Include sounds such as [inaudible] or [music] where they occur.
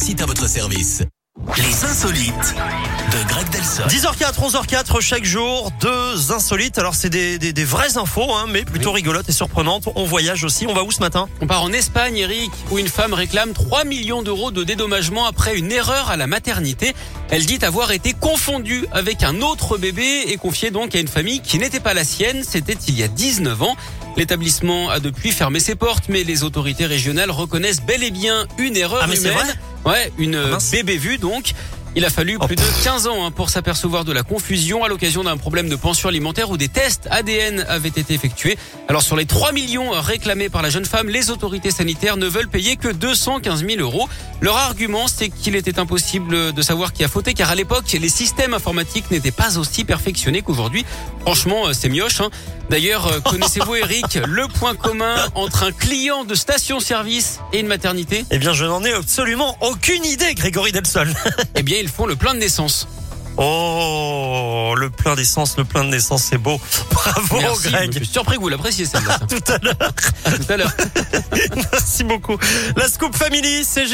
site à votre service. Les insolites de Greg Delson. 10h04, 11h04, chaque jour, deux insolites. Alors, c'est des, des, des vraies infos, hein, mais plutôt rigolotes et surprenantes. On voyage aussi. On va où ce matin? On part en Espagne, Eric, où une femme réclame 3 millions d'euros de dédommagement après une erreur à la maternité. Elle dit avoir été confondue avec un autre bébé et confiée donc à une famille qui n'était pas la sienne. C'était il y a 19 ans. L'établissement a depuis fermé ses portes, mais les autorités régionales reconnaissent bel et bien une erreur Ah, mais humaine. Ouais, une Ah, mince. bébé vue donc. Il a fallu plus de 15 ans hein, pour s'apercevoir de la confusion à l'occasion d'un problème de pension alimentaire où des tests ADN avaient été effectués. Alors sur les 3 millions réclamés par la jeune femme, les autorités sanitaires ne veulent payer que 215 000 euros. Leur argument, c'est qu'il était impossible de savoir qui a fauté car à l'époque, les systèmes informatiques n'étaient pas aussi perfectionnés qu'aujourd'hui. Franchement, euh, c'est mioche. hein. D'ailleurs, euh, connaissez-vous [laughs] Eric, le point commun entre un client de station-service et une maternité? Eh bien, je n'en ai absolument aucune idée, Grégory Delsol. Eh bien, ils font le plein de naissance. Oh, le plein d'essence, le plein de naissance, c'est beau. [laughs] Bravo, Merci, je Greg. suis surpris que vous l'appréciez celle-là. [laughs] Tout à l'heure. Tout à l'heure. [laughs] Merci beaucoup. La Scoop Family, c'est juste